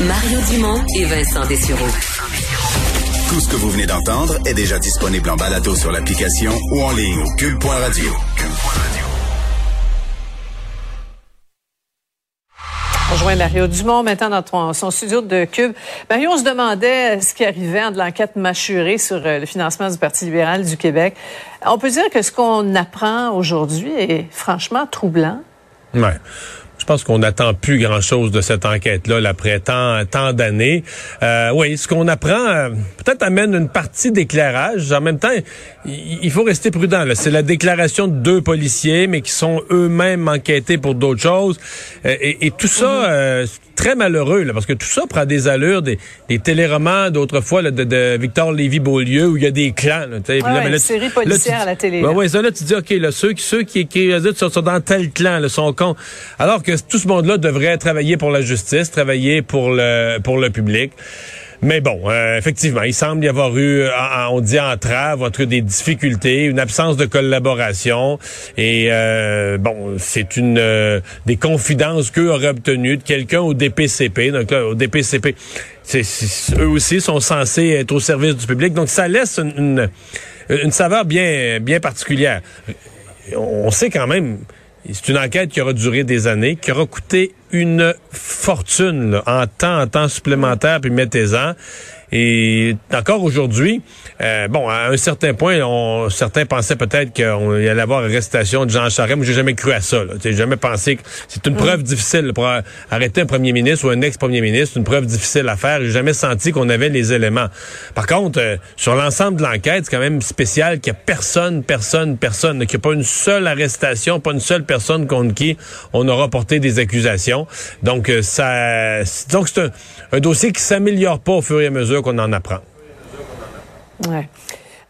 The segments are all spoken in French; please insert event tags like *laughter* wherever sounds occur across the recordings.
Mario Dumont et Vincent Dessureau. Tout ce que vous venez d'entendre est déjà disponible en balado sur l'application ou en ligne au cube.radio. On rejoint Mario Dumont maintenant dans ton- son studio de Cube. Mario, on se demandait ce qui arrivait de l'enquête mâchurée sur euh, le financement du Parti libéral du Québec. On peut dire que ce qu'on apprend aujourd'hui est franchement troublant. Ouais. Je pense qu'on n'attend plus grand-chose de cette enquête-là là, après tant, tant d'années. Euh, oui, ce qu'on apprend euh, peut-être amène une partie d'éclairage. En même temps, il, faut rester prudent. C'est la déclaration de deux policiers, mais qui sont eux-mêmes enquêtés pour d'autres choses. Euh, et, et tout ça, euh, c'est très malheureux, là, parce que tout ça prend des allures des, des téléromans d'autrefois là, de, de Victor Lévy-Beaulieu, où il y a des clans. Là, sais. Puis Ouais, mais une série policière tu- à la télé, là. ouais, ça, là, tu dis, OK, là, ceux, qui- ceux qui, qui sont, sont dans tel clan, là, sont cons. Alors que tout ce monde-là devrait travailler pour la justice, travailler pour le, pour le public. Mais bon, euh, effectivement, il semble y avoir eu, en- en- on dit entrave, entre des difficultés, une absence de collaboration. Et euh, bon, c'est une euh, des confidences qu'eux auraient obtenues de quelqu'un au DPCP. Donc là, au DPCP, eux aussi sont censés être au service du public. Donc ça laisse une, une, une saveur bien, bien particulière. On sait quand même, c'est une enquête qui aura duré des années, qui aura coûté une fortune là, en temps, en temps supplémentaire, puis mettez-en. Et encore aujourd'hui, euh, bon, à un certain point, on, certains pensaient peut-être qu'il allait avoir arrestation de Jean Charest. Moi, j'ai jamais cru à ça. J'ai jamais pensé que c'est une preuve difficile pour arrêter un premier ministre ou un ex-premier ministre. C'est une preuve difficile à faire. J'ai jamais senti qu'on avait les éléments. Par contre, euh, sur l'ensemble de l'enquête, c'est quand même spécial qu'il n'y a personne, personne, personne, qu'il n'y a pas une seule arrestation, pas une seule personne contre qui on aura porté des accusations. Donc, euh, ça, c'est- donc c'est un, un dossier qui s'améliore pas au fur et à mesure qu'on en apprend. Ouais.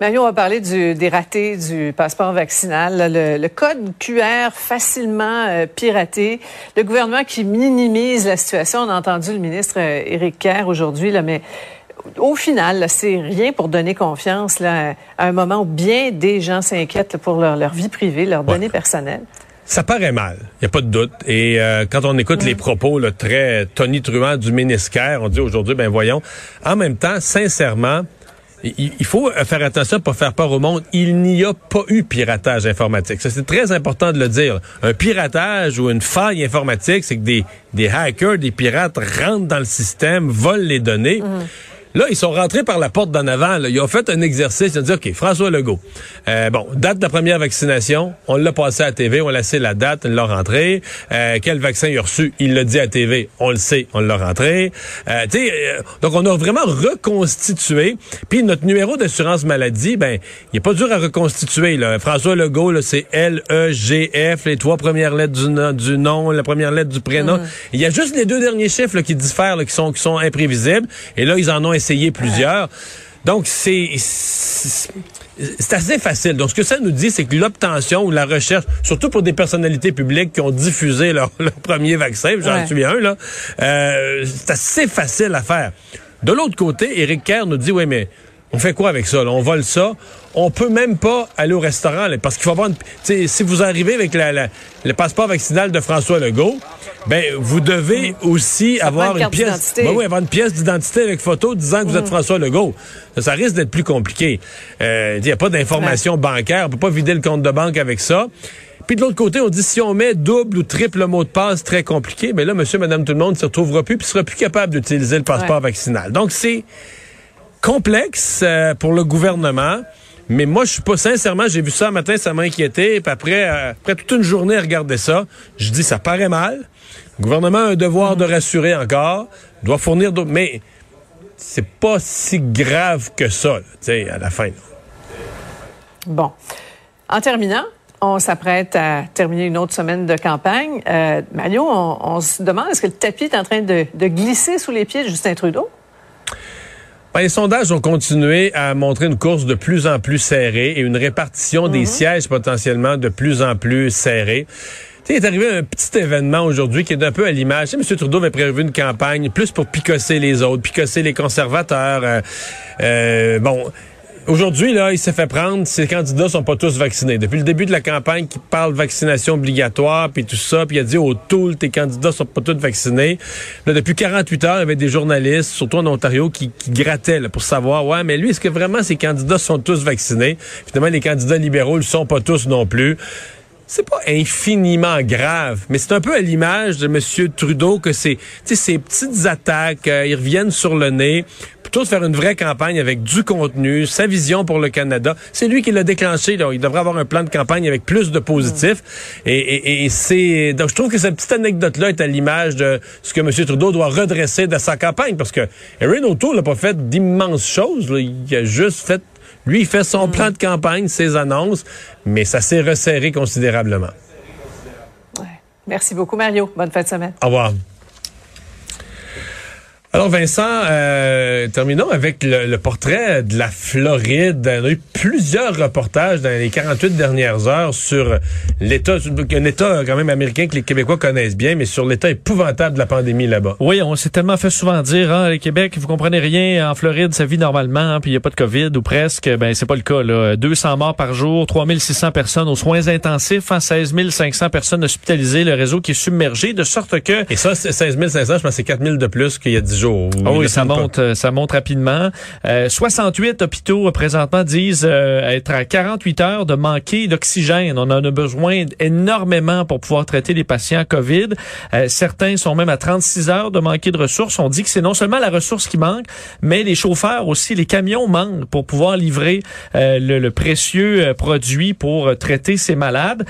Mario, on va parler du, des ratés du passeport vaccinal. Le, le code QR facilement euh, piraté. Le gouvernement qui minimise la situation. On a entendu le ministre euh, Éric Kerr aujourd'hui, là, mais au final, c'est rien pour donner confiance là, à un moment où bien des gens s'inquiètent pour leur, leur vie privée, leurs données personnelles. Ça paraît mal, il y a pas de doute. Et euh, quand on écoute les propos là, très tonitruants du ministre Kerr, on dit aujourd'hui, ben voyons. En même temps, sincèrement, il, faut faire attention pour faire peur au monde. Il n'y a pas eu piratage informatique. Ça, c'est très important de le dire. Un piratage ou une faille informatique, c'est que des, des hackers, des pirates rentrent dans le système, volent les données. Là, ils sont rentrés par la porte d'en avant. là. Ils ont fait un exercice. Ils ont dit, OK, François Legault, euh, bon, date de la première vaccination, on l'a passé à la TV, on l'a laissé la date, on l'a rentré. Euh, quel vaccin il a reçu? Il l'a dit à la TV, on le sait, on l'a rentré. Euh, tu sais, euh, donc, on a vraiment reconstitué. Puis notre numéro d'assurance maladie, ben, il est pas dur à reconstituer. Là. François Legault, là, c'est L-E-G-F, les trois premières lettres du, nom- du nom, la première lettre du prénom. Il y a juste les deux derniers chiffres là, qui diffèrent, là, qui sont, qui sont imprévisibles. Et là, ils en ont essayé plusieurs. Donc, c'est... c'est- assez facile. Donc, ce que ça nous dit, c'est que l'obtention ou la recherche, surtout pour des personnalités publiques qui ont diffusé leur, *laughs* leur premier vaccin, j'en Ouais. suis un, là, euh, c'est assez facile à faire. De l'autre côté, Éric Kerr nous dit, oui, mais on fait quoi avec ça? là? On vole ça? On peut même pas aller au restaurant, là, parce qu'il faut avoir une... Si vous arrivez avec la- la- le passeport vaccinal de François Legault, ben, vous devez aussi prend avoir une pièce... d'identité. Ben oui, avoir une pièce d'identité avec photo disant que vous êtes François Legault. Ça, ça risque d'être plus compliqué. Euh, Il n'y a pas d'information bancaire. On peut pas vider le compte de banque avec ça. Puis de l'autre côté, on dit si on met double ou triple mot de passe très compliqué, ben là, monsieur, madame, tout le monde ne se retrouvera plus puis sera plus capable d'utiliser le passeport Ouais. vaccinal. Donc, c'est complexe euh, pour le gouvernement. Mais moi, je suis pas sincèrement, j'ai vu ça un matin, ça m'a inquiété. Puis après, euh, après toute une journée à regarder ça, je dis ça paraît mal. Le gouvernement a un devoir de rassurer encore, doit fournir d'autres. Mais c'est pas si grave que ça, tu sais, à la fin. Bon. En terminant, On s'apprête à terminer une autre semaine de campagne. Euh, Mario, on, on, se demande est-ce que le tapis est en train de, de glisser sous les pieds de Justin Trudeau? Ben, les sondages ont continué à montrer une course de plus en plus serrée et une répartition des sièges potentiellement de plus en plus serrée. il est arrivé un petit événement aujourd'hui qui est un peu à l'image. M. Trudeau avait prévu une campagne plus pour picosser les autres, picosser les conservateurs. Euh, euh, bon, Aujourd'hui, là, il s'est fait prendre, ces candidats sont pas tous vaccinés. Depuis le début de la campagne, qui parle vaccination obligatoire, puis tout ça, puis il a dit au tout, tes candidats sont pas tous vaccinés. Là, depuis 48 heures, il y avait des journalistes, surtout en Ontario, qui, qui grattaient pour savoir, ouais, mais lui, est-ce que vraiment ces candidats sont tous vaccinés? Finalement, les candidats libéraux ne sont pas tous non plus c'est pas infiniment grave, mais c'est un peu à l'image de M. Trudeau que c'est, ces petites attaques, euh, ils reviennent sur le nez, plutôt de faire une vraie campagne avec du contenu, sa vision pour le Canada. C'est lui qui l'a déclenché. Il devrait avoir un plan de campagne avec plus de positifs. Et, c'est donc je trouve que cette petite anecdote-là est à l'image de ce que M. Trudeau doit redresser de sa campagne, parce que Erin O'Toole n'a pas fait d'immenses choses. Il a juste fait lui, il fait son plan de campagne, ses annonces, mais ça s'est resserré considérablement. Merci beaucoup, Mario. Bonne fin de semaine. Au revoir. Alors Vincent, euh, terminons avec le, portrait de la Floride. On a eu plusieurs reportages dans les 48 dernières heures sur l'État, un État quand même américain que les Québécois connaissent bien, mais sur l'État épouvantable de la pandémie là-bas. Oui, on s'est tellement fait souvent dire, hein, le Québec, vous comprenez rien, en Floride, ça vit normalement, hein, puis il n'y a pas de COVID ou presque. Ben c'est pas le cas. Là. 200 morts par jour, 3600 personnes aux soins intensifs, hein, 16 500 personnes hospitalisées, le réseau qui est submergé, de sorte que... Et ça, 16 500, je pense c'est 4000 de plus qu'il y a 10 ah oui, ça monte, euh, ça monte rapidement. Euh, 68 hôpitaux euh, présentement disent euh, être à 48 heures de manquer d'oxygène. On en a besoin énormément pour pouvoir traiter les patients COVID. certains sont même à 36 heures de manquer de ressources. On dit que c'est non seulement la ressource qui manque, mais les chauffeurs aussi, les camions manquent pour pouvoir livrer le, le, précieux produit pour traiter ces malades.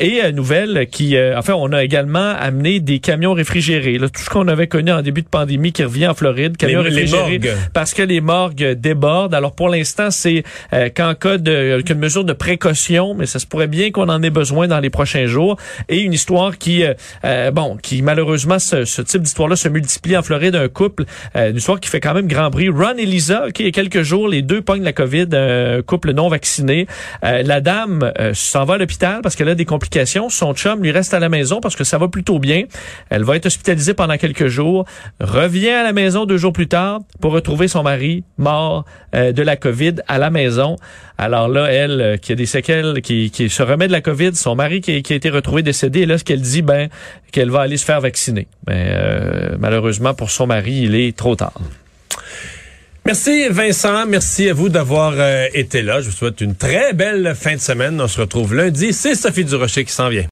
et nouvelle qui, enfin, on a également amené des camions réfrigérés. Là, tout ce qu'on avait connu en début de pandémie qui revient en Floride les, morgues. parce que les morgues débordent. Alors pour l'instant, c'est euh, qu'en cas de qu'une mesure de précaution, mais ça se pourrait bien qu'on en ait besoin dans les prochains jours. Et une histoire qui, euh, euh, bon, qui malheureusement ce, ce type d'histoire-là se multiplie en Floride. Un couple, une histoire qui fait quand même grand bruit. Ron et Lisa, qui il y a quelques jours, les deux pognent la COVID, un couple non vacciné. la dame s'en va à l'hôpital parce qu'elle a des complications. Son chum lui reste à la maison parce que ça va plutôt bien. Elle va être hospitalisée pendant quelques jours, revient à la maison deux jours plus tard pour retrouver son mari mort euh, de la COVID à la maison. Alors là, elle, euh, qui a des séquelles, qui, qui, se remet de la COVID, son mari qui, qui a été retrouvé décédé, et là, ce qu'elle dit, ben, qu'elle va aller se faire vacciner. Mais euh, malheureusement, pour son mari, il est trop tard. Merci Vincent, merci à vous d'avoir été là. Je vous souhaite une très belle fin de semaine. On se retrouve lundi. C'est Sophie Durocher qui s'en vient.